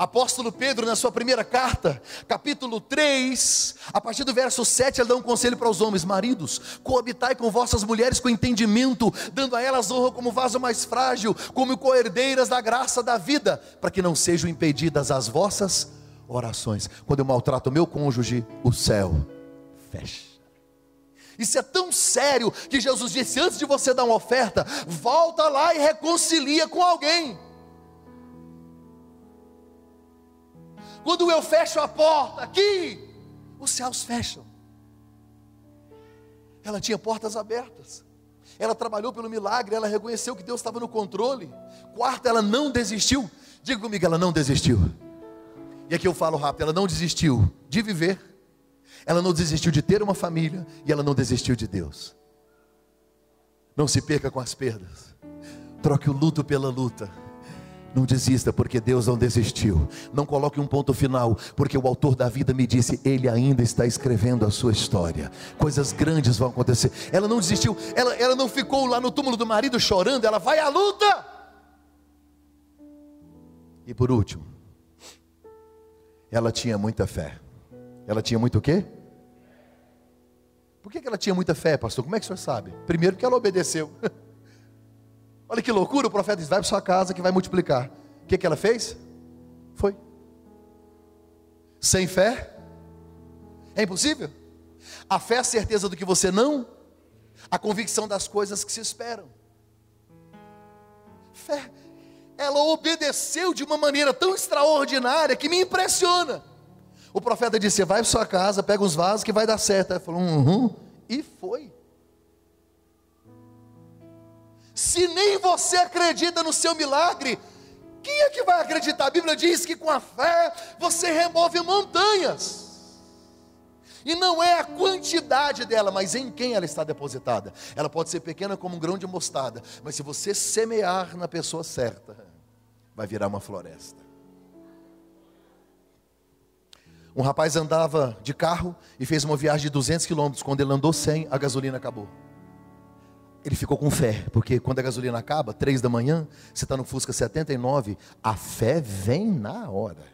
Apóstolo Pedro, na sua primeira carta, capítulo 3, a partir do verso 7, ele dá um conselho para os homens: Maridos, coabitai com vossas mulheres com entendimento, dando a elas honra como vaso mais frágil, como coerdeiras da graça da vida, para que não sejam impedidas as vossas orações. Quando eu maltrato o meu cônjuge, o céu fecha. Isso é tão sério que Jesus disse: antes de você dar uma oferta, volta lá e reconcilia com alguém. Quando eu fecho a porta aqui, os céus fecham. Ela tinha portas abertas. Ela trabalhou pelo milagre, ela reconheceu que Deus estava no controle. Quarto, ela não desistiu. Diga comigo, ela não desistiu. E aqui eu falo rápido, ela não desistiu de viver. Ela não desistiu de ter uma família e ela não desistiu de Deus. Não se perca com as perdas. Troque o luto pela luta. Não desista, porque Deus não desistiu. Não coloque um ponto final, porque o autor da vida me disse: Ele ainda está escrevendo a sua história. Coisas grandes vão acontecer. Ela não desistiu, ela, ela não ficou lá no túmulo do marido chorando, ela vai à luta. E por último, ela tinha muita fé. Ela tinha muito o quê? Por que ela tinha muita fé, pastor? Como é que o senhor sabe? Primeiro, que ela obedeceu. Olha que loucura, o profeta diz: vai para sua casa que vai multiplicar. O que, que ela fez? Foi. Sem fé? É impossível? A fé é a certeza do que você não, a convicção das coisas que se esperam. Fé. Ela obedeceu de uma maneira tão extraordinária que me impressiona. O profeta disse: vai para sua casa, pega os vasos que vai dar certo. Ela falou: uhum, e foi. Se nem você acredita no seu milagre, quem é que vai acreditar? A Bíblia diz que com a fé você remove montanhas. E não é a quantidade dela, mas em quem ela está depositada. Ela pode ser pequena como um grão de mostarda, mas se você semear na pessoa certa, vai virar uma floresta. Um rapaz andava de carro e fez uma viagem de 200 quilômetros. Quando ele andou 100, a gasolina acabou. Ele ficou com fé, porque quando a gasolina acaba, 3 da manhã, você está no Fusca 79, a fé vem na hora.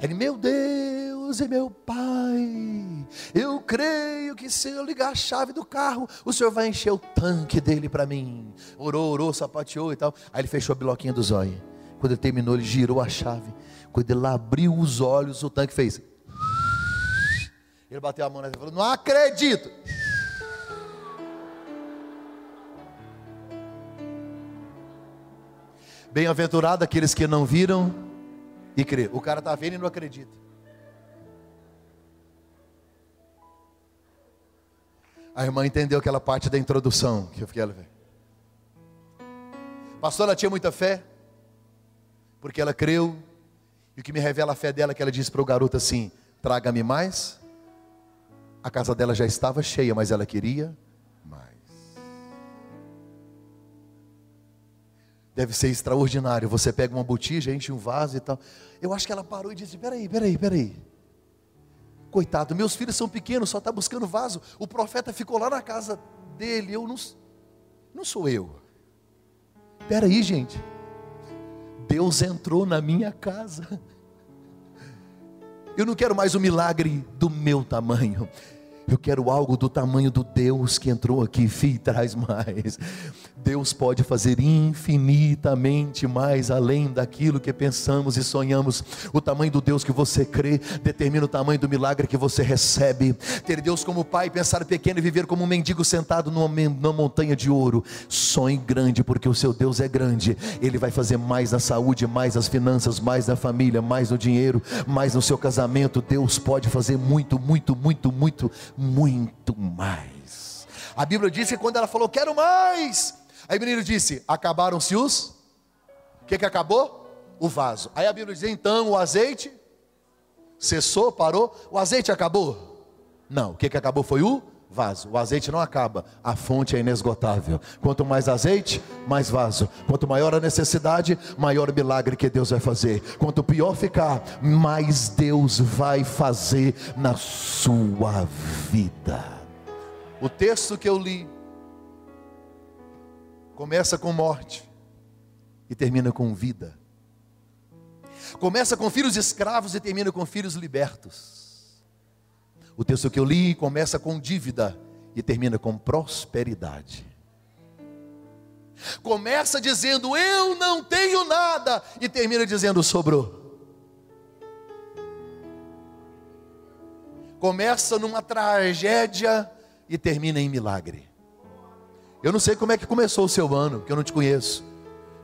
Ele, meu Deus e meu Pai, eu creio que se eu ligar a chave do carro, o Senhor vai encher o tanque dele para mim. Orou, orou, sapateou e tal. Aí ele fechou a biloquinha do zóio. Quando ele terminou, ele girou a chave. Quando ele abriu os olhos, o tanque fez. Ele bateu a mão e falou: Não acredito. Bem-aventurado aqueles que não viram e crê. O cara está vendo e não acredita. A irmã entendeu aquela parte da introdução que eu fiquei ela ver. Pastor, ela tinha muita fé, porque ela creu, e o que me revela a fé dela é que ela disse para o garoto assim: traga-me mais. A casa dela já estava cheia, mas ela queria Deve ser extraordinário. Você pega uma botija, enche um vaso e tal. Eu acho que ela parou e disse: Peraí, peraí, peraí. Coitado, meus filhos são pequenos, só está buscando vaso. O profeta ficou lá na casa dele. Eu não, não sou eu. Peraí, gente. Deus entrou na minha casa. Eu não quero mais o milagre do meu tamanho. Eu quero algo do tamanho do Deus que entrou aqui, filho, traz mais. Deus pode fazer infinitamente mais além daquilo que pensamos e sonhamos. O tamanho do Deus que você crê determina o tamanho do milagre que você recebe. Ter Deus como pai, pensar pequeno e viver como um mendigo sentado numa, montanha de ouro. Sonhe grande, porque o seu Deus é grande. Ele vai fazer mais na saúde, mais nas finanças, mais na família, mais no dinheiro, mais no seu casamento. Deus pode fazer muito, muito, muito, muito, muito mais. A Bíblia diz que quando ela falou, quero mais Aí o menino disse: Acabaram-se os. O que, que acabou? O vaso. Aí a Bíblia diz: Então o azeite cessou, parou. O azeite acabou? Não. O que, que acabou foi o vaso. O azeite não acaba, a fonte é inesgotável. Quanto mais azeite, mais vaso. Quanto maior a necessidade, maior o milagre que Deus vai fazer. Quanto pior ficar, mais Deus vai fazer na sua vida. O texto que eu li Começa com morte e termina com vida. Começa com filhos escravos e termina com filhos libertos. O texto que eu li começa com dívida e termina com prosperidade. Começa dizendo eu não tenho nada e termina dizendo sobrou. Começa numa tragédia e termina em milagre. Eu não sei como é que começou o seu ano, que eu não te conheço.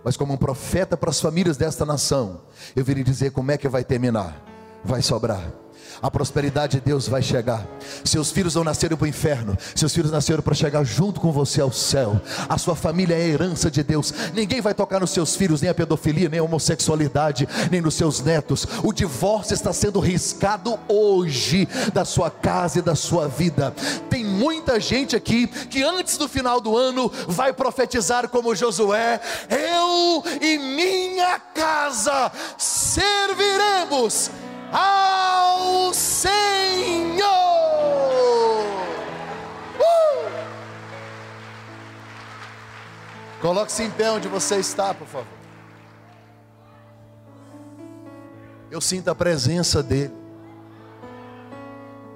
Mas como um profeta para as famílias desta nação, eu lhe dizer como é que vai terminar. Vai sobrar a prosperidade de Deus vai chegar. Seus filhos não nasceram para o inferno, seus filhos nasceram para chegar junto com você ao céu. A sua família é a herança de Deus. Ninguém vai tocar nos seus filhos, nem a pedofilia, nem a homossexualidade, nem nos seus netos. O divórcio está sendo riscado hoje da sua casa e da sua vida. Tem muita gente aqui que antes do final do ano vai profetizar como Josué: Eu e minha casa serviremos ao Senhor. Uh! Coloque-se em pé onde você está, por favor. Eu sinto a presença dEle.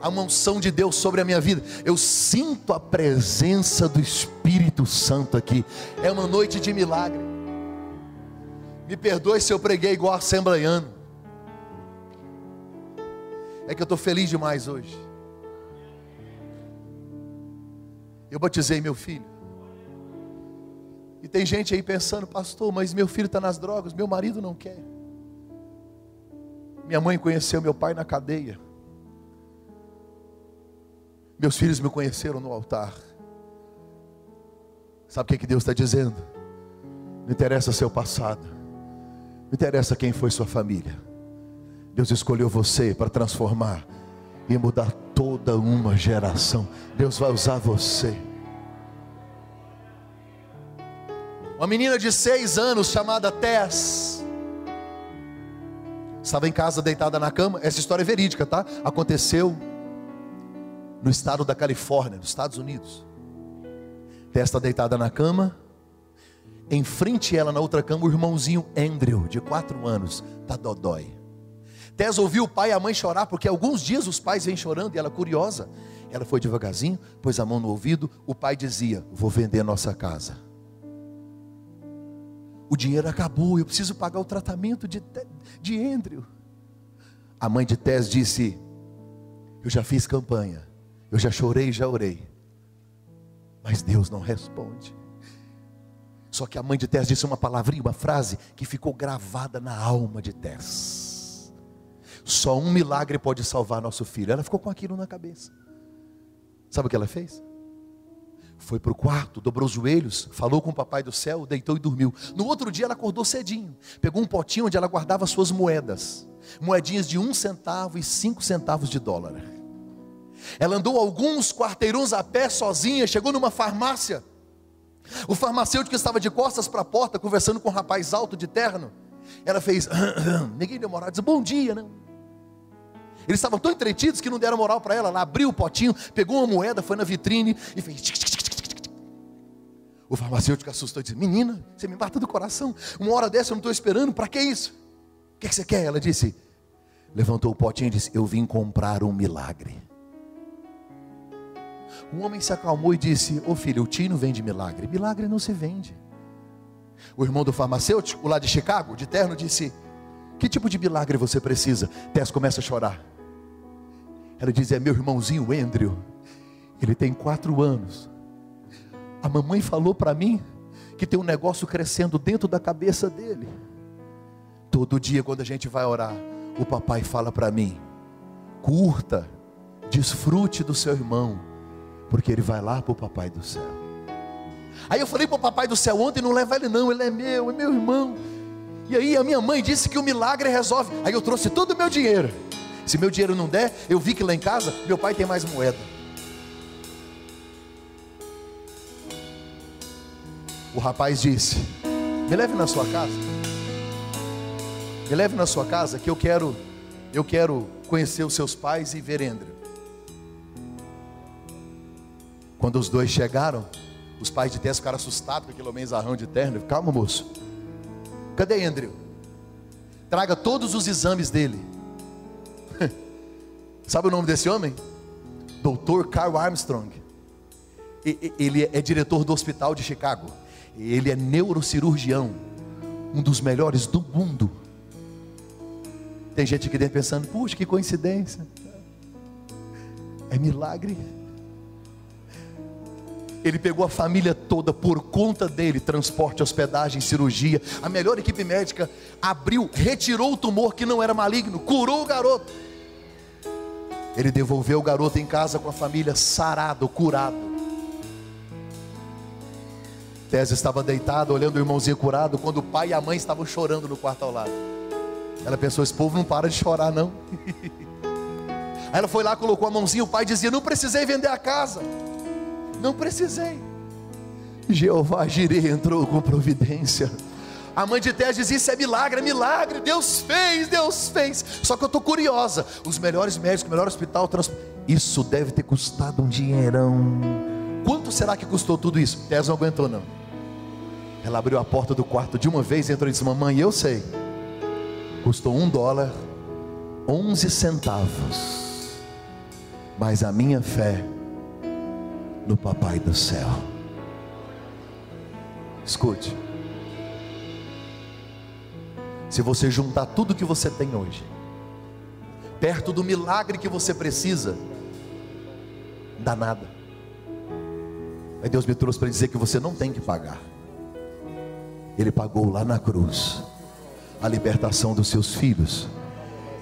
A unção de Deus sobre a minha vida. Eu sinto a presença do Espírito Santo aqui. É uma noite de milagre. Me perdoe se eu preguei igual assembleiano é que eu estou feliz demais hoje. Eu batizei meu filho. E tem gente aí pensando, pastor, mas meu filho está nas drogas, meu marido não quer. Minha mãe conheceu meu pai na cadeia. Meus filhos me conheceram no altar. Sabe o que, que Deus está dizendo? Não interessa seu passado, não interessa quem foi sua família. Deus escolheu você para transformar e mudar toda uma geração. Deus vai usar você. Uma menina de seis anos chamada Tess estava em casa deitada na cama. Essa história é verídica, tá? Aconteceu no estado da Califórnia, nos Estados Unidos. Tess está deitada na cama. Em frente a ela, na outra cama, o irmãozinho Andrew, de quatro anos, tá dodói. Tess ouviu o pai e a mãe chorar, porque alguns dias os pais vêm chorando e ela curiosa. Ela foi devagarzinho, pôs a mão no ouvido. O pai dizia: Vou vender nossa casa. O dinheiro acabou, eu preciso pagar o tratamento de, de Andrew. A mãe de Tess disse: Eu já fiz campanha, eu já chorei, já orei, mas Deus não responde. Só que a mãe de Tess disse uma palavrinha, uma frase que ficou gravada na alma de Tess. Só um milagre pode salvar nosso filho. Ela ficou com aquilo na cabeça. Sabe o que ela fez? Foi para o quarto, dobrou os joelhos, falou com o papai do céu, deitou e dormiu. No outro dia ela acordou cedinho, pegou um potinho onde ela guardava suas moedas, moedinhas de um centavo e cinco centavos de dólar. Ela andou alguns quarteirões a pé sozinha, chegou numa farmácia. O farmacêutico estava de costas para a porta, conversando com um rapaz alto de terno. Ela fez, ninguém deu moral, disse bom dia, não. Eles estavam tão entretidos que não deram moral para ela. Ela abriu o potinho, pegou uma moeda, foi na vitrine e fez. O farmacêutico assustou e disse: Menina, você me mata do coração. Uma hora dessa eu não estou esperando, para que isso? O que, que você quer? Ela disse: Levantou o potinho e disse: Eu vim comprar um milagre. O homem se acalmou e disse: Ô oh, filho, o tio não vende milagre. Milagre não se vende. O irmão do farmacêutico, lá de Chicago, de terno, disse: Que tipo de milagre você precisa? Tess começa a chorar. Ela diz: É meu irmãozinho Andrew. Ele tem quatro anos. A mamãe falou para mim que tem um negócio crescendo dentro da cabeça dele. Todo dia, quando a gente vai orar, o papai fala para mim: curta, desfrute do seu irmão, porque ele vai lá para o papai do céu. Aí eu falei para o papai do céu ontem: não leva ele, não, ele é meu, é meu irmão. E aí a minha mãe disse que o milagre resolve. Aí eu trouxe todo o meu dinheiro. Se meu dinheiro não der, eu vi que lá em casa meu pai tem mais moeda. O rapaz disse: Me leve na sua casa. Me leve na sua casa que eu quero eu quero conhecer os seus pais e ver Andrew. Quando os dois chegaram, os pais de Tess ficaram assustados com aquele homem zarrão de terno. Calma, moço. Cadê Andrew? Traga todos os exames dele. Sabe o nome desse homem? Doutor Carl Armstrong. Ele é diretor do hospital de Chicago. Ele é neurocirurgião, um dos melhores do mundo. Tem gente aqui dentro pensando, puxa, que coincidência. É milagre. Ele pegou a família toda por conta dele, transporte, hospedagem, cirurgia. A melhor equipe médica abriu, retirou o tumor que não era maligno, curou o garoto. Ele devolveu o garoto em casa com a família sarado, curado. Tese estava deitada, olhando o irmãozinho curado, quando o pai e a mãe estavam chorando no quarto ao lado. Ela pensou: esse povo não para de chorar, não. Aí ela foi lá, colocou a mãozinha. O pai dizia: Não precisei vender a casa. Não precisei. Jeová Jireh entrou com providência. A mãe de Tese diz: Isso é milagre, é milagre. Deus fez, Deus fez. Só que eu estou curiosa. Os melhores médicos, o melhor hospital, trans... isso deve ter custado um dinheirão. Quanto será que custou tudo isso? Tese não aguentou, não. Ela abriu a porta do quarto de uma vez, entrou e disse: Mamãe, eu sei. Custou um dólar, onze centavos. Mas a minha fé no Papai do céu. Escute. Se você juntar tudo que você tem hoje, perto do milagre que você precisa, dá nada. Aí Deus me trouxe para dizer que você não tem que pagar. Ele pagou lá na cruz a libertação dos seus filhos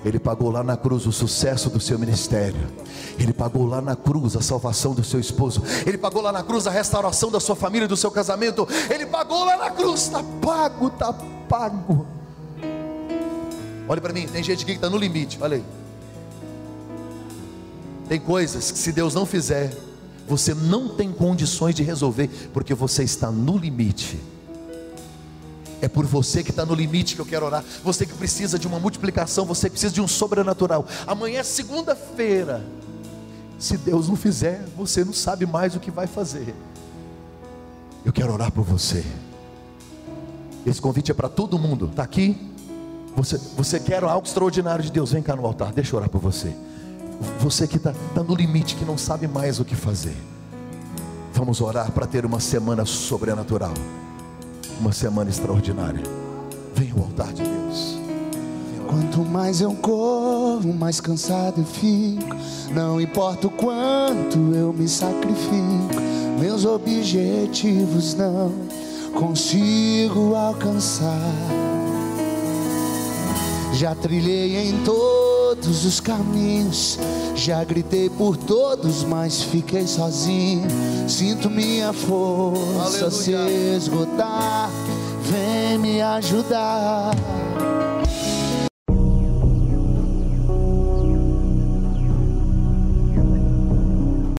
Ele pagou lá na cruz o sucesso do seu ministério. Ele pagou lá na cruz a salvação do seu esposo. Ele pagou lá na cruz a restauração da sua família, do seu casamento. Ele pagou lá na cruz. Está pago, está pago. Olha para mim, tem gente aqui que está no limite. Olha aí. Tem coisas que se Deus não fizer, você não tem condições de resolver, porque você está no limite. É por você que está no limite que eu quero orar. Você que precisa de uma multiplicação, você precisa de um sobrenatural. Amanhã é segunda-feira. Se Deus não fizer, você não sabe mais o que vai fazer. Eu quero orar por você. Esse convite é para todo mundo. Está aqui? Você, você quer algo extraordinário de Deus? Vem cá no altar, deixa eu orar por você. Você que está tá no limite, que não sabe mais o que fazer. Vamos orar para ter uma semana sobrenatural uma semana extraordinária. Venha ao altar de Deus. Quanto mais eu corro, mais cansado eu fico. Não importa o quanto eu me sacrifico, meus objetivos não consigo alcançar. Já trilhei em todos os caminhos, já gritei por todos, mas fiquei sozinho. Sinto minha força Aleluia. se esgotar. Vem me ajudar.